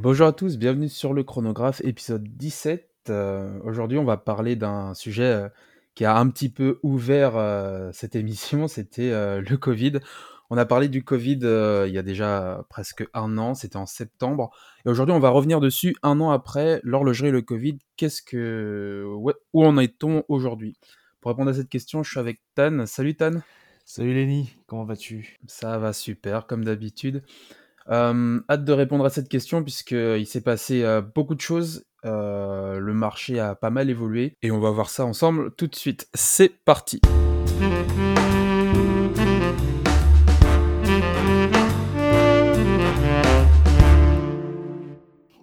Bonjour à tous, bienvenue sur le chronographe épisode 17. Euh, Aujourd'hui on va parler d'un sujet euh, qui a un petit peu ouvert euh, cette émission, c'était le Covid. On a parlé du Covid il y a déjà presque un an, c'était en septembre. Et aujourd'hui on va revenir dessus un an après l'horlogerie et le Covid. Qu'est-ce que... ouais, où en est-on aujourd'hui? Pour répondre à cette question, je suis avec Tan. Salut Tan. Salut Lenny, comment vas-tu? Ça va super, comme d'habitude. Euh, hâte de répondre à cette question puisqu'il s'est passé euh, beaucoup de choses. Euh, le marché a pas mal évolué et on va voir ça ensemble tout de suite. C'est parti.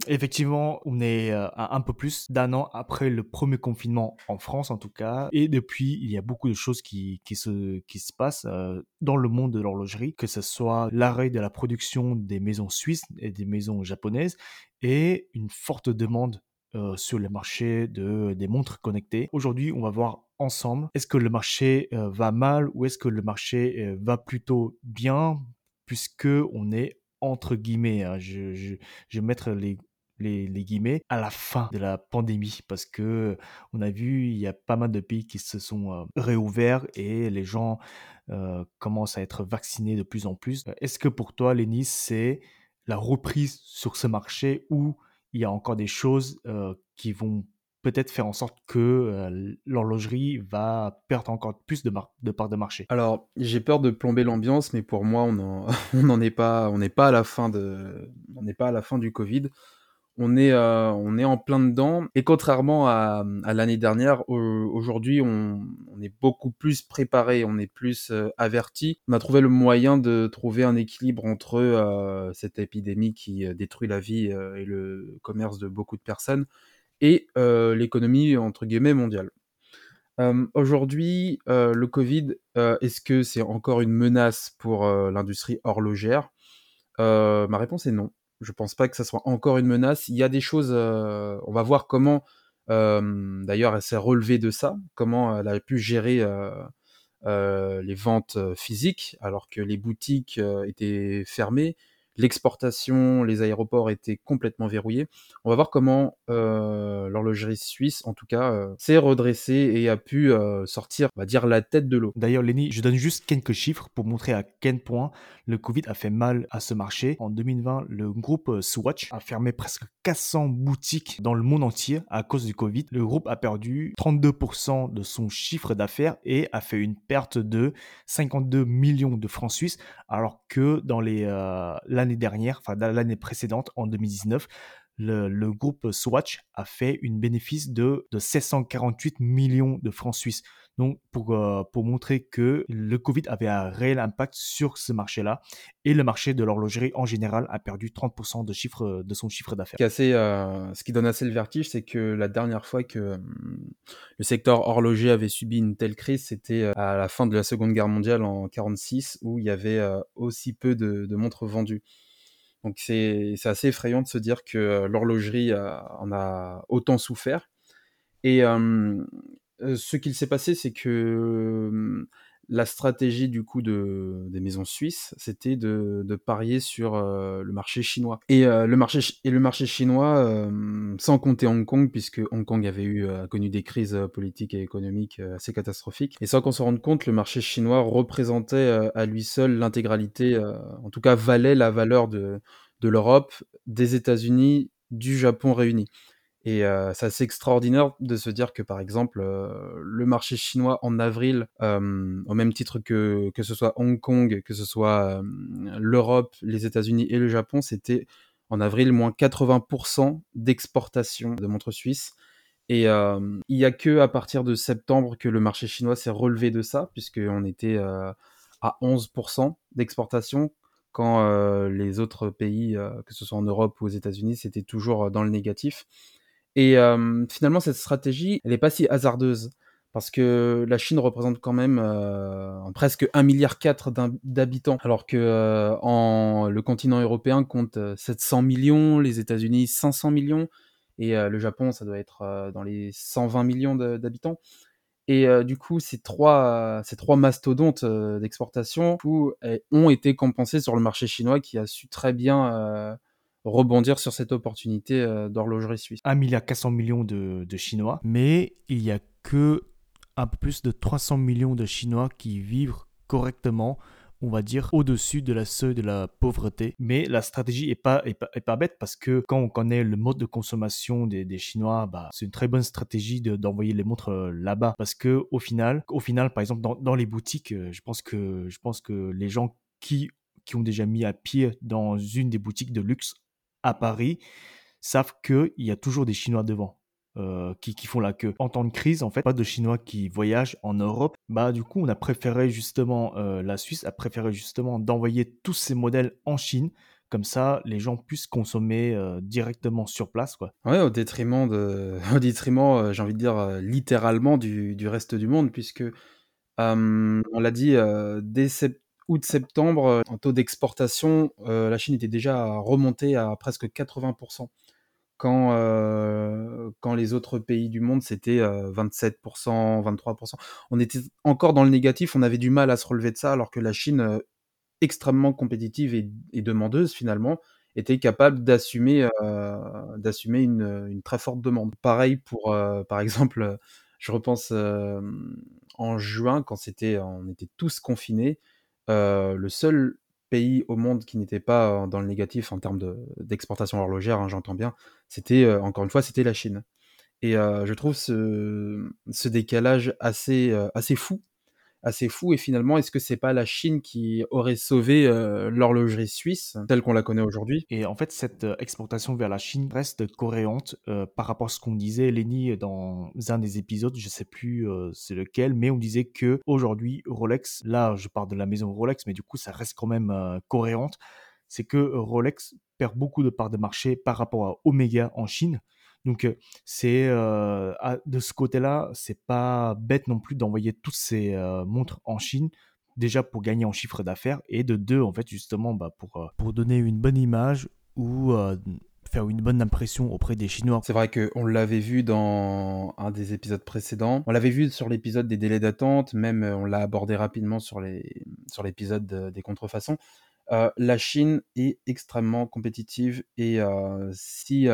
Effectivement, on est euh, un peu plus d'un an après le premier confinement en France en tout cas. Et depuis, il y a beaucoup de choses qui, se, qui se passent euh, dans le monde de l'horlogerie, que ce soit l'arrêt de la production des maisons suisses et des maisons japonaises et une forte demande euh, sur le marché de, des montres connectées. Aujourd'hui, on va voir ensemble, est-ce que le marché va mal ou est-ce que le marché va plutôt bien puisque on est entre guillemets, hein, je, je vais mettre les, les, guillemets à la fin de la pandémie parce que on a vu il y a pas mal de pays qui se sont euh, réouverts et les gens euh, commencent à être vaccinés de plus en plus. Est-ce que pour toi, Lénis, c'est la reprise sur ce marché ou il y a encore des choses euh, qui vont peut-être faire en sorte que euh, l'horlogerie va perdre encore plus de, de part de marché? Alors, j'ai peur de plomber l'ambiance, mais pour moi, on n'en est pas à la fin du Covid. On est, euh, on est en plein dedans. Et contrairement à, l'année dernière, aujourd'hui, on, est beaucoup plus préparé, on est plus euh, averti. On a trouvé le moyen de trouver un équilibre entre euh, cette épidémie qui détruit la vie et le commerce de beaucoup de personnes et l'économie mondiale. Aujourd'hui, le Covid, est-ce que c'est encore une menace pour l'industrie horlogère? Ma réponse est non. Je pense pas que ça soit encore une menace. Il y a des choses. on va voir comment. D'ailleurs, elle s'est relevée de ça. Comment elle a pu gérer. les ventes physiques alors que les boutiques étaient fermées, l'exportation, les aéroports étaient complètement verrouillés. On va voir comment euh, l'horlogerie suisse, en tout cas, euh, s'est redressée et a pu euh, sortir, on va dire, la tête de l'eau. D'ailleurs, Lenny, je donne juste quelques chiffres pour montrer à quel point le Covid a fait mal à ce marché. En 2020, le groupe Swatch a fermé presque 400 boutiques dans le monde entier à cause du Covid. Le groupe a perdu 32% de son chiffre d'affaires et a fait une perte de 52 millions de francs suisses, alors que dans les l'année dernière, enfin l'année précédente, en 2019, le, groupe Swatch a fait une bénéfice de, de 748 millions de francs suisses. Donc, pour, euh, pour montrer que le Covid avait un réel impact sur ce marché-là et le marché de l'horlogerie en général a perdu 30% de, chiffre, de son chiffre d'affaires. Euh, ce qui donne assez le vertige, c'est que la dernière fois que euh, le secteur horloger avait subi une telle crise, c'était à la fin de la Seconde Guerre mondiale en 46 où il y avait aussi peu de montres vendues. Donc c'est assez effrayant de se dire que l'horlogerie en a autant souffert. Et ce qu'il s'est passé, c'est que la stratégie du coup de, des maisons suisses, c'était de, de, parier sur euh, le marché chinois. Et, euh, le marché et le marché chinois, euh, sans compter Hong Kong, puisque Hong Kong avait eu a connu des crises politiques et économiques assez catastrophiques, et sans qu'on se rende compte, le marché chinois représentait à lui seul l'intégralité, en tout cas valait la valeur de, de l'Europe, des États-Unis, du Japon réunis. Et euh, c'est assez extraordinaire de se dire que, par exemple, euh, le marché chinois en avril, euh, au même titre que, que ce soit Hong Kong, que ce soit l'Europe, les États-Unis et le Japon, c'était en avril moins 80% d'exportation de montres suisses. Et il n'y a que à partir de septembre que le marché chinois s'est relevé de ça, puisqu'on était à 11% d'exportation quand les autres pays, que ce soit en Europe ou aux États-Unis, c'était toujours dans le négatif. Et finalement, cette stratégie, elle n'est pas si hasardeuse. Parce que la Chine représente quand même presque 1,4 milliard d'habitants, alors que le continent européen compte 700 millions, les États-Unis 500 millions, et le Japon, ça doit être dans les 120 millions d'habitants. Et du coup, ces trois, ces trois mastodontes d'exportation ont été compensés sur le marché chinois qui a su très bien rebondir sur cette opportunité d'horlogerie suisse. 1 milliard 400 millions de, de Chinois, mais il n'y a que un peu plus de 300 millions de Chinois qui vivent correctement on va dire, au-dessus de la seuil de la pauvreté. Mais la stratégie est pas, est pas, bête parce que quand on connaît le mode de consommation des, Chinois, bah, c'est une très bonne stratégie d'envoyer les montres euh, là-bas. Parce que au final, au final, par exemple, dans, les boutiques, euh, je pense que, je pense que les gens qui, qui ont déjà mis à pied dans une des boutiques de luxe à Paris savent qu'il y a toujours des Chinois devant. Euh, qui, font la queue. En temps de crise, en fait, pas de Chinois qui voyagent en Europe. Bah, du coup, on a préféré justement, euh, la Suisse a préféré justement d'envoyer tous ces modèles en Chine. Comme ça, les gens puissent consommer euh, directement sur place, quoi. Ouais, au détriment de, au détriment, j'ai envie de dire littéralement du, du, reste du monde, puisque on l'a dit dès août-septembre, en taux d'exportation, la Chine était déjà remontée à presque 80% quand, euh, quand les autres pays du monde, c'était 27%, 23%. On était encore dans le négatif, on avait du mal à se relever de ça, alors que la Chine, euh, extrêmement compétitive et, demandeuse finalement, était capable d'assumer euh, d'assumer une, une, très forte demande. Pareil pour, par exemple, je repense en juin, quand on était tous confinés, le seul pays au monde qui n'était pas dans le négatif en termes d'exportation horlogère, hein, j'entends bien, c'était, encore une fois, c'était la Chine. Et je trouve ce, ce décalage assez, assez fou assez fou. Et finalement, est-ce que c'est pas la Chine qui aurait sauvé euh, l'horlogerie suisse telle qu'on la connaît aujourd'hui? Et en fait, cette euh, exportation vers la Chine reste cohérente euh, par rapport à ce qu'on disait, Lenny, dans un des épisodes, je sais plus c'est lequel, mais on disait que aujourd'hui Rolex, là, je parle de la maison Rolex, mais du coup, ça reste quand même cohérente. C'est que Rolex perd beaucoup de parts de marché par rapport à Omega en Chine. Donc c'est de ce côté-là, c'est pas bête non plus d'envoyer toutes ces montres en Chine déjà pour gagner en chiffre d'affaires et de deux en fait justement bah, pour pour donner une bonne image ou faire une bonne impression auprès des Chinois. C'est vrai qu'on l'avait vu dans un des épisodes précédents. On l'avait vu sur l'épisode des délais d'attente, même on l'a abordé rapidement sur les sur l'épisode des contrefaçons. la Chine est extrêmement compétitive et si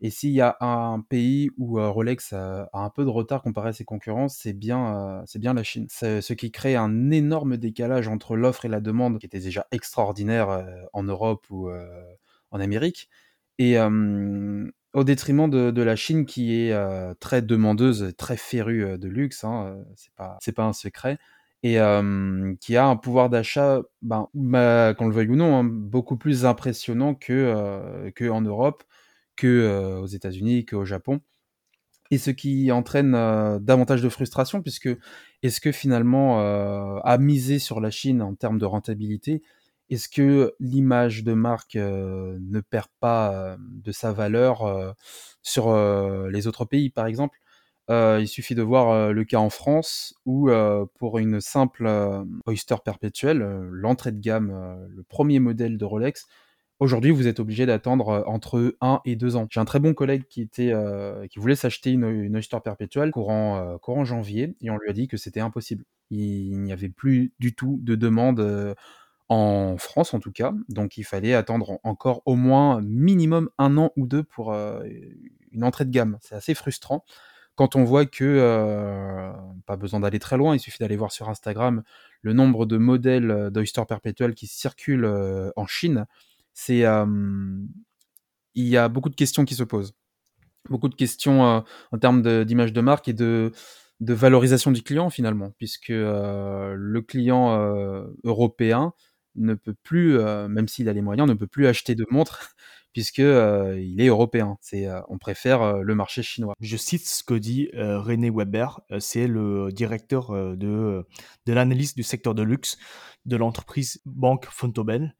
et s'il y a un pays où Rolex a, un peu de retard comparé à ses concurrents, c'est bien, c'est bien la Chine. Ce qui crée un énorme décalage entre l'offre et la demande, qui était déjà extraordinaire en Europe ou en Amérique, et au détriment de, la Chine qui est très demandeuse, très férue de luxe, hein, c'est pas, pas un secret, et qui a un pouvoir d'achat, ben, qu'on le veuille ou non, hein, beaucoup plus impressionnant que, que en Europe que aux États-Unis, qu'au Japon. Et ce qui entraîne davantage de frustration, puisque est-ce que finalement, à miser sur la Chine en termes de rentabilité, est-ce que l'image de marque ne perd pas de sa valeur sur les autres pays, par exemple? Il suffit de voir le cas en France, où pour une simple Oyster perpétuelle, l'entrée de gamme, le premier modèle de Rolex, Aujourd'hui, vous êtes obligé d'attendre euh, entre 1 et 2 ans. J'ai un très bon collègue qui, était, euh, qui voulait s'acheter une, Oyster perpétuelle courant, euh, courant janvier et on lui a dit que c'était impossible. Il, n'y avait plus du tout de demande en France en tout cas, donc il fallait attendre encore au moins minimum un an ou deux pour une entrée de gamme. C'est assez frustrant quand on voit que, pas besoin d'aller très loin, il suffit d'aller voir sur Instagram le nombre de modèles d'Oyster perpétuelle qui circulent en Chine c'est il y a beaucoup de questions qui se posent. Beaucoup de questions en termes d'image de, marque et de, valorisation du client finalement, puisque le client européen ne peut plus, même s'il a les moyens, ne peut plus acheter de montres puisque il est européen. C'est, on préfère le marché chinois. Je cite ce que dit René Weber, c'est le directeur de, de l'analyse du secteur de luxe de l'entreprise Banque Fontobel.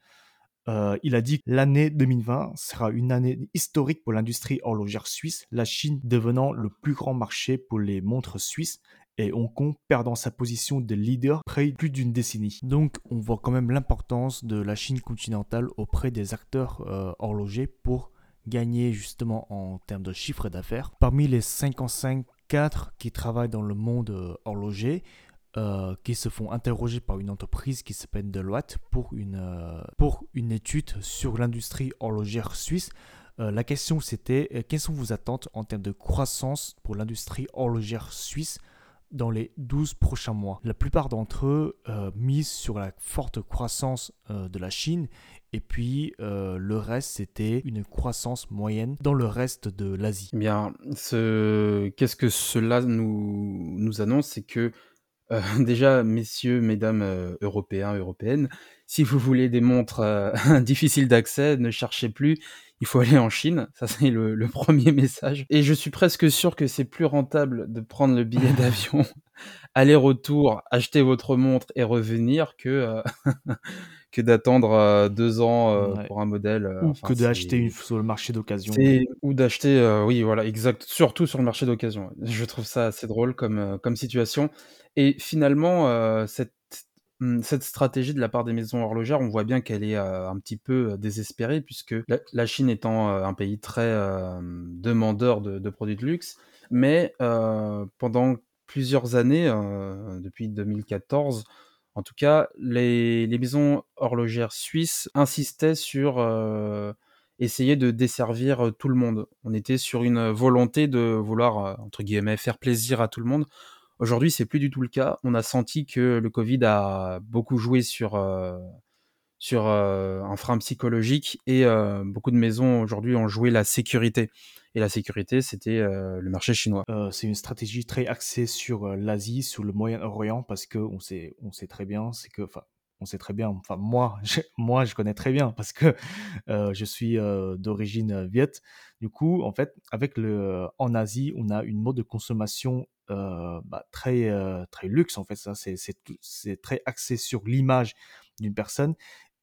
Euh, il a dit que l'année 2020 sera une année historique pour l'industrie horlogère suisse, la Chine devenant le plus grand marché pour les montres suisses et Hong Kong perdant sa position de leader près plus d'une décennie. Donc on voit quand même l'importance de la Chine continentale auprès des acteurs euh, horlogers pour gagner justement en termes de chiffre d'affaires. Parmi les 55 cadres qui travaillent dans le monde euh, horloger, euh, qui se font interroger par une entreprise qui s'appelle Deloitte pour une, euh, pour une étude sur l'industrie horlogère suisse. Euh, la question c'était quelles sont vos attentes en termes de croissance pour l'industrie horlogère suisse dans les 12 prochains mois? La plupart d'entre eux misent sur la forte croissance de la Chine et puis le reste c'était une croissance moyenne dans le reste de l'Asie. Eh bien, ce... qu'est-ce que cela nous, nous annonce C'est que euh, déjà, messieurs, mesdames euh, européens, européennes, si vous voulez des montres euh, difficiles d'accès, ne cherchez plus. Il faut aller en Chine. Ça, c'est le, le, premier message. Et je suis presque sûr que c'est plus rentable de prendre le billet d'avion, aller-retour, acheter votre montre et revenir que que d'attendre euh, deux ans euh, pour un modèle. Euh, ou que d'acheter sur le marché d'occasion. Ou d'acheter, oui, voilà, exact. Surtout sur le marché d'occasion. Je trouve ça assez drôle comme, comme situation. Et finalement, cette, mmh, cette stratégie de la part des maisons horlogères, on voit bien qu'elle est un petit peu désespérée, puisque la, Chine étant un pays très demandeur de, de, produits de luxe, mais pendant plusieurs années, depuis 2014, en tout cas, les, maisons horlogères suisses insistaient sur euh, essayer de desservir euh, tout le monde. On était sur une volonté de vouloir, euh, entre guillemets, faire plaisir à tout le monde. Aujourd'hui, c'est plus du tout le cas. On a senti que le Covid a beaucoup joué sur, sur un frein psychologique et beaucoup de maisons aujourd'hui ont joué la sécurité. Et la sécurité, c'était le marché chinois. C'est une stratégie très axée sur l'Asie, sur le Moyen-Orient, parce que on sait, on sait très bien, c'est que, enfin, on sait très bien. Enfin, moi, je, moi, je connais très bien parce que je suis d'origine viet. Du coup, en fait, avec le, en Asie, on a une mode de consommation bah, très, très luxe. En fait, ça, c'est, très axé sur l'image d'une personne.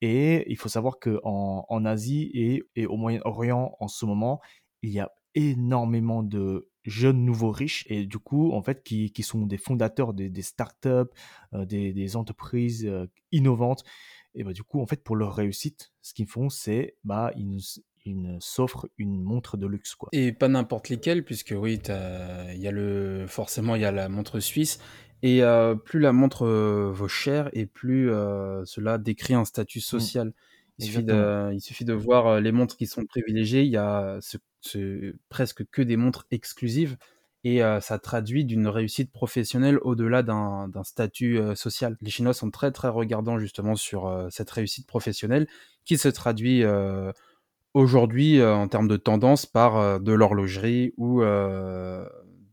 Et il faut savoir que en, Asie et, et au Moyen-Orient, en ce moment, il y a énormément de jeunes nouveaux riches et du coup en fait qui, qui sont des fondateurs des, des startups, euh, des, des, entreprises euh, innovantes et bah du coup en fait pour leur réussite ce qu'ils font c'est bah ils, ils s'offrent une montre de luxe quoi. Et pas n'importe lesquelles puisque oui il y a le forcément il y a la montre suisse et euh, plus la montre vaut cher et plus cela décrit un statut mmh. social. Il suffit, de, il suffit de voir les montres qui sont privilégiées. Il y a ce presque que des montres exclusives et ça traduit d'une réussite professionnelle au-delà d'un statut social. Les Chinois sont très très regardants justement sur cette réussite professionnelle qui se traduit aujourd'hui en termes de tendance par de l'horlogerie ou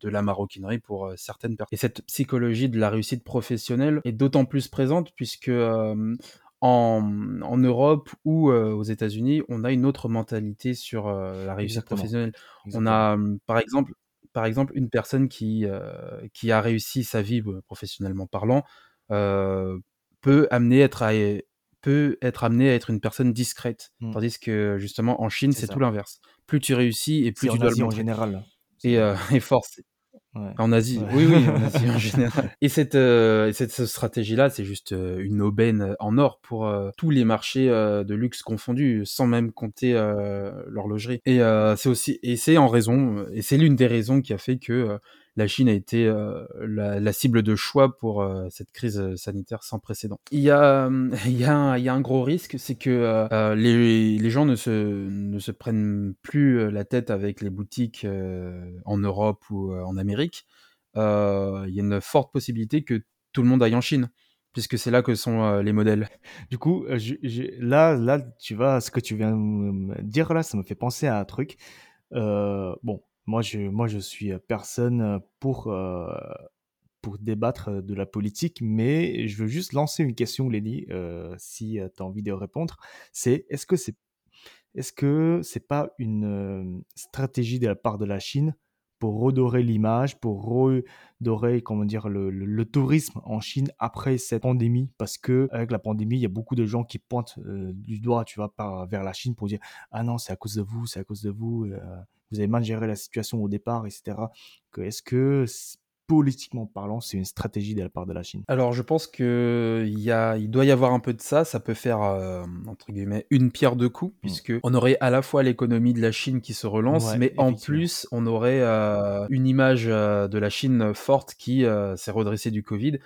de la maroquinerie pour certaines personnes. Et cette psychologie de la réussite professionnelle est d'autant plus présente puisque en, Europe ou aux États-Unis, on a une autre mentalité sur la réussite professionnelle. On a, mmh, par exemple, par exemple, une personne qui, qui a réussi sa vie professionnellement parlant peut amener être à, peut être amené à être une personne discrète, mmh. tandis que justement en Chine c'est tout l'inverse. Plus tu réussis et plus tu dois le en général. Et, et force. En Asie, oui, oui, en Asie en général. Et cette, euh, cette stratégie-là, c'est juste euh, une aubaine en or pour euh, tous les marchés de luxe confondus, sans même compter l'horlogerie. Et c'est aussi, et c'est en raison, et c'est l'une des raisons qui a fait que la Chine a été euh, la, cible de choix pour euh, cette crise euh, sanitaire sans précédent. Il y a, un, gros risque, c'est que les, gens ne se, ne se prennent plus la tête avec les boutiques en Europe ou en Amérique. il y a une forte possibilité que tout le monde aille en Chine puisque c'est là que sont les modèles. Du coup, là, là, tu vois, ce que tu viens de me dire là, ça me fait penser à un truc. bon, moi, je, moi, je suis personne pour, pour débattre de la politique, mais je veux juste lancer une question, Lenny, si tu as envie de répondre. C'est est-ce que c'est est-ce que c'est pas une stratégie de la part de la Chine pour redorer l'image, pour redorer comment dire le, tourisme en Chine après cette pandémie? Parce que avec la pandémie, il y a beaucoup de gens qui pointent du doigt, tu vois, vers la Chine pour dire ah non, c'est à cause de vous, c'est à cause de vous, vous avez mal géré la situation au départ, etc. Que est-ce que politiquement parlant, c'est une stratégie de la part de la Chine? Alors, je pense y a, il doit y avoir un peu de ça. Ça peut faire, euh, entre guillemets, une pierre deux coups, mm. puisque on aurait à la fois l'économie de la Chine qui se relance, mais en plus, on aurait euh, une image euh, de la Chine forte qui s'est redressée du Covid.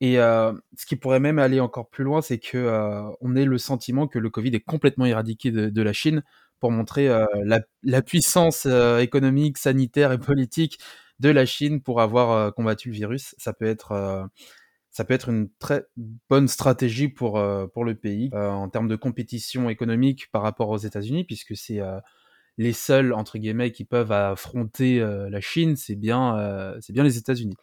Et ce qui pourrait même aller encore plus loin, c'est que on ait le sentiment que le Covid est complètement éradiqué de, la Chine pour montrer la, la, puissance économique, sanitaire et politique de la Chine pour avoir euh, combattu le virus. Ça peut être euh, ça peut être une très bonne stratégie pour, euh, pour le pays en termes de compétition économique par rapport aux États-Unis, puisque c'est les seuls, entre guillemets, qui peuvent affronter la Chine, c'est bien, bien les États-Unis.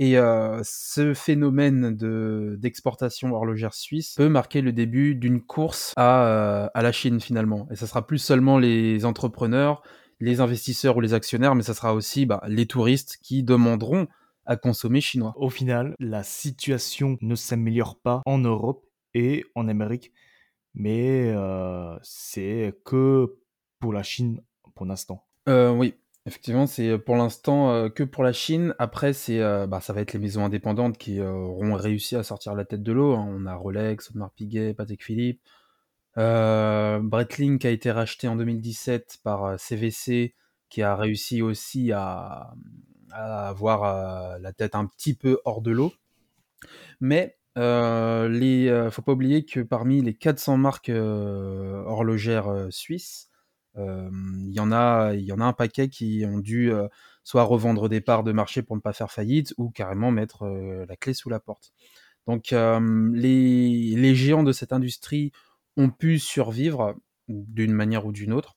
Et ce phénomène de, d'exportation horlogère suisse peut marquer le début d'une course à, à la Chine finalement. Et ça sera plus seulement les entrepreneurs, les investisseurs ou les actionnaires, mais ça sera aussi bah, les touristes qui demanderont à consommer chinois. Au final, la situation ne s'améliore pas en Europe et en Amérique, mais euh, c'est que pour la Chine pour l'instant. Euh, oui, effectivement, c'est pour l'instant euh, que pour la Chine. Après, c'est, bah, ça va être les maisons indépendantes qui auront réussi à sortir la tête de l'eau. Hein. On a Rolex, Audemars Piguet, Patek Philippe. Euh, Breitling a été racheté en 2017 par CVC, euh, qui a réussi aussi à, avoir euh, la tête un petit peu hors de l'eau. Mais euh, les, faut pas oublier que parmi les 400 marques horlogères suisses, il y en a, il y en a un paquet qui ont dû soit revendre des parts de marché pour ne pas faire faillite, ou carrément mettre la clé sous la porte. Donc les, les, géants de cette industrie ont pu survivre d'une manière ou d'une autre.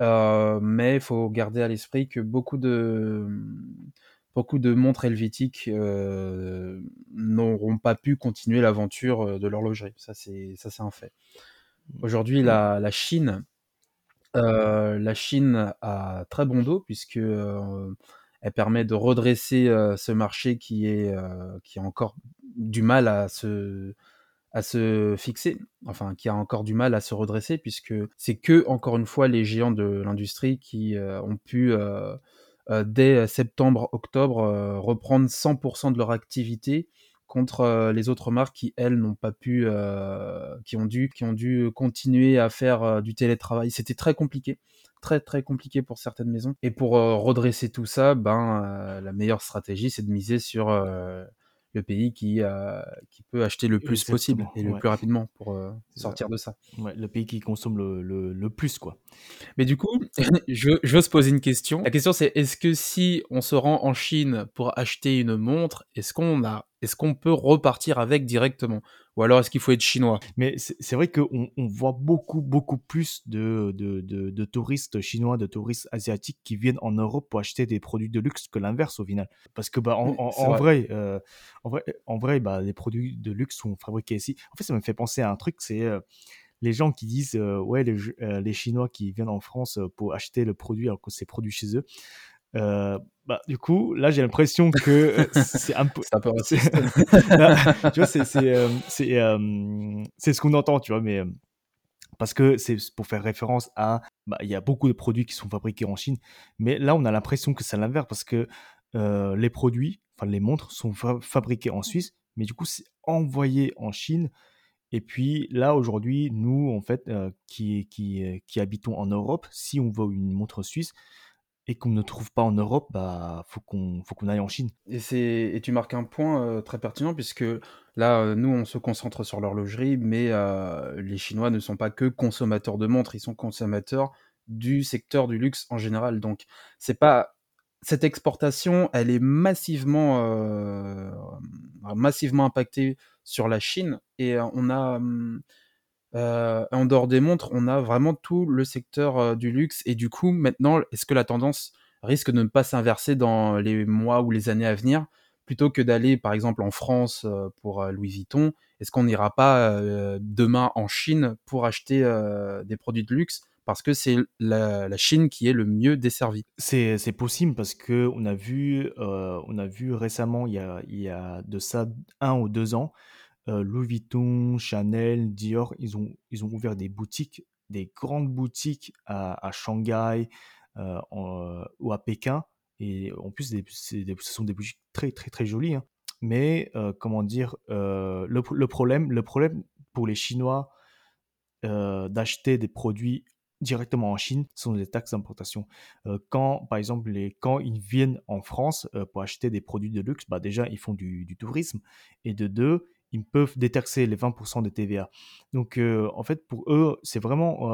Euh, mais il faut garder à l'esprit que beaucoup de, beaucoup de montres helvétiques euh, n'auront pas pu continuer l'aventure de l'horlogerie. Ça, c'est, ça, c'est un fait. Aujourd'hui, la, la Chine, la Chine a très bon dos puisque elle permet de redresser ce marché qui est qui a encore du mal à se à se fixer, enfin qui a encore du mal à se redresser puisque c'est que encore une fois les géants de l'industrie qui euh, ont pu euh, euh, dès septembre-octobre reprendre 100% de leur activité contre les autres marques qui elles n'ont pas pu, qui ont dû, qui ont dû continuer à faire du télétravail. C'était très compliqué, très très compliqué pour certaines maisons. Et pour redresser tout ça, ben la meilleure stratégie c'est de miser sur le pays qui, euh, qui peut acheter le plus possible et le plus rapidement pour euh, sortir de ça. le pays qui consomme le, le, plus, quoi. Mais du coup, je, je, veux se poser une question. La question, c'est est-ce que si on se rend en Chine pour acheter une montre, est-ce qu'on a est-ce qu'on peut repartir avec directement? Ou alors est-ce qu'il faut être chinois? Mais c'est vrai qu'on on voit beaucoup, beaucoup plus de, de, de, touristes chinois, de touristes asiatiques qui viennent en Europe pour acheter des produits de luxe que l'inverse au final. Parce que bah, en, en, vrai, euh, en vrai, en vrai bah, les produits de luxe sont fabriqués ici. En fait, ça me fait penser à un truc, c'est... Euh, les gens qui disent euh, ouais les, les, Chinois qui viennent en France pour acheter le produit alors que c'est produit chez eux euh, bah, du coup, là, j'ai l'impression que euh, c'est un peu. c'est un peu tu vois, c'est, c'est, euh, c'est, c'est ce qu'on entend, tu vois, mais parce que c'est pour faire référence à. Bah, il y a beaucoup de produits qui sont fabriqués en Chine, mais là, on a l'impression que c'est l'inverse parce que les produits, enfin, les montres sont fabriqués en Suisse, mais du coup, c'est envoyé en Chine. Et puis là, aujourd'hui, nous, en fait, qui, qui, qui habitons en Europe, si on veut une montre suisse, et qu'on ne trouve pas en Europe, bah faut qu'on faut qu'on aille en Chine. Et c'est et tu marques un point euh, très pertinent puisque là euh, nous on se concentre sur l'horlogerie, mais euh, les Chinois ne sont pas que consommateurs de montres, ils sont consommateurs du secteur du luxe en général. Donc c'est pas cette exportation, elle est massivement massivement impactée sur la Chine et on a hum, euh, en dehors des montres, on a vraiment tout le secteur euh, du luxe. Et du coup, maintenant, est-ce que la tendance risque de ne pas s'inverser dans les mois ou les années à venir? Plutôt que d'aller, par exemple, en France euh, pour Louis Vuitton, est-ce qu'on n'ira pas demain en Chine pour acheter des produits de luxe? Parce que c'est la, Chine qui est le mieux desservie. C'est, possible parce que on a vu, on a vu récemment, il y a de ça un ou deux ans, euh, Louis Vuitton, Chanel, Dior, ils ont, ils ont ouvert des boutiques, des grandes boutiques à, Shanghai euh, ou à Pékin. Et en plus, ce sont des boutiques très, très, très jolies. Hein. Mais, comment dire, le, le, problème, le problème pour les Chinois d'acheter des produits directement en Chine sont les taxes d'importation. Euh, quand, par exemple, les, quand ils viennent en France euh, pour acheter des produits de luxe, bah déjà, ils font du, tourisme. Et de deux, ils peuvent détaxer les 20% de TVA. Donc, euh, en fait, pour eux, c'est vraiment,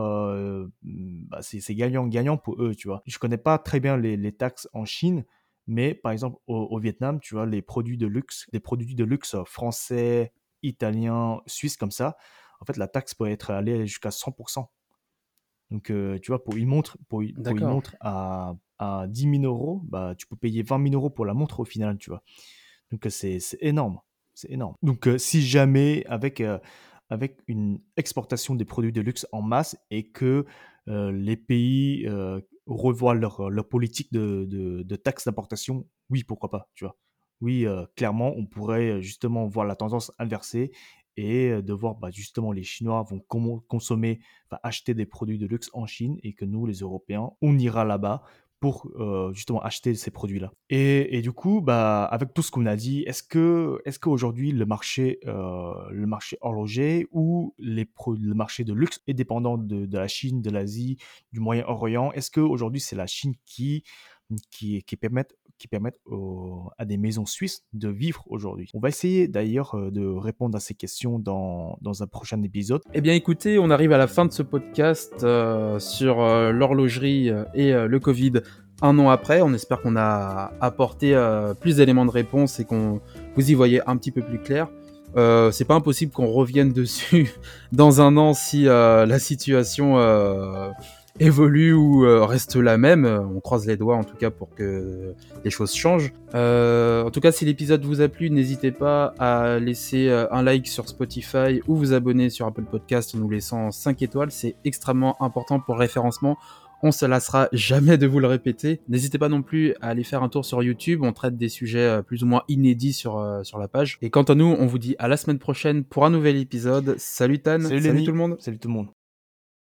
bah, c'est gagnant-gagnant pour eux, tu vois. Je connais pas très bien les, taxes en Chine, mais par exemple, au, au, Vietnam, tu vois, les produits de luxe, des produits de luxe français, italiens, suisses comme ça, en fait, la taxe peut être allée jusqu'à 100%. Donc, euh, tu vois, pour une montre, pour, une montre à, à 10 000 euros, bah, tu peux payer 20 000 euros pour la montre au final, tu vois. Donc, euh, c'est énorme. C'est énorme. Donc, euh, si jamais, avec, avec une exportation des produits de luxe en masse et que les pays revoient leur, leur politique de, de, taxes d'importation, oui, pourquoi pas. Oui, clairement, on pourrait justement voir la tendance inversée et de voir bah, justement les Chinois vont consommer, acheter des produits de luxe en Chine et que nous, les Européens, on ira là-bas pour justement acheter ces produits-là. Et, du coup, bah, avec tout ce qu'on a dit, est-ce que est-ce qu'aujourd'hui le marché le marché horloger ou les le marché de luxe est dépendant de, de la Chine, de l'Asie, du Moyen-Orient Est-ce qu'aujourd'hui c'est la Chine qui qui, qui permettent, qui permettent à des maisons suisses de vivre aujourd'hui. On va essayer d'ailleurs euh, de répondre à ces questions dans, dans, un prochain épisode. Eh bien écoutez, on arrive à la fin de ce podcast euh, sur euh, l'horlogerie et le Covid un an après. On espère qu'on a apporté plus d'éléments de réponse et qu'on vous y voyez un petit peu plus clair. Euh, c'est pas impossible qu'on revienne dessus dans un an si la situation évolue ou euh, reste la même. On croise les doigts en tout cas pour que les choses changent. Euh, en tout cas, si l'épisode vous a plu, n'hésitez pas à laisser euh, un like sur Spotify ou vous abonner sur Apple Podcast en nous laissant 5 étoiles. C'est extrêmement important pour le référencement. On se lassera jamais de vous le répéter. N'hésitez pas non plus à aller faire un tour sur YouTube. On traite des sujets plus ou moins inédits sur, sur la page. Et quant à nous, on vous dit à la semaine prochaine pour un nouvel épisode. Salut Tan. Salut, Salut tout le monde. Salut tout le monde.